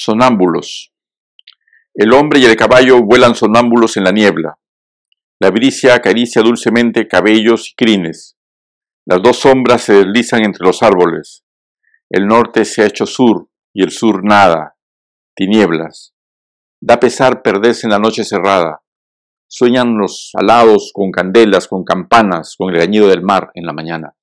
Sonámbulos. El hombre y el caballo vuelan sonámbulos en la niebla. La bricia acaricia dulcemente cabellos y crines. Las dos sombras se deslizan entre los árboles. El norte se ha hecho sur y el sur nada. Tinieblas. Da pesar perderse en la noche cerrada. Sueñan los alados con candelas, con campanas, con el gañido del mar en la mañana.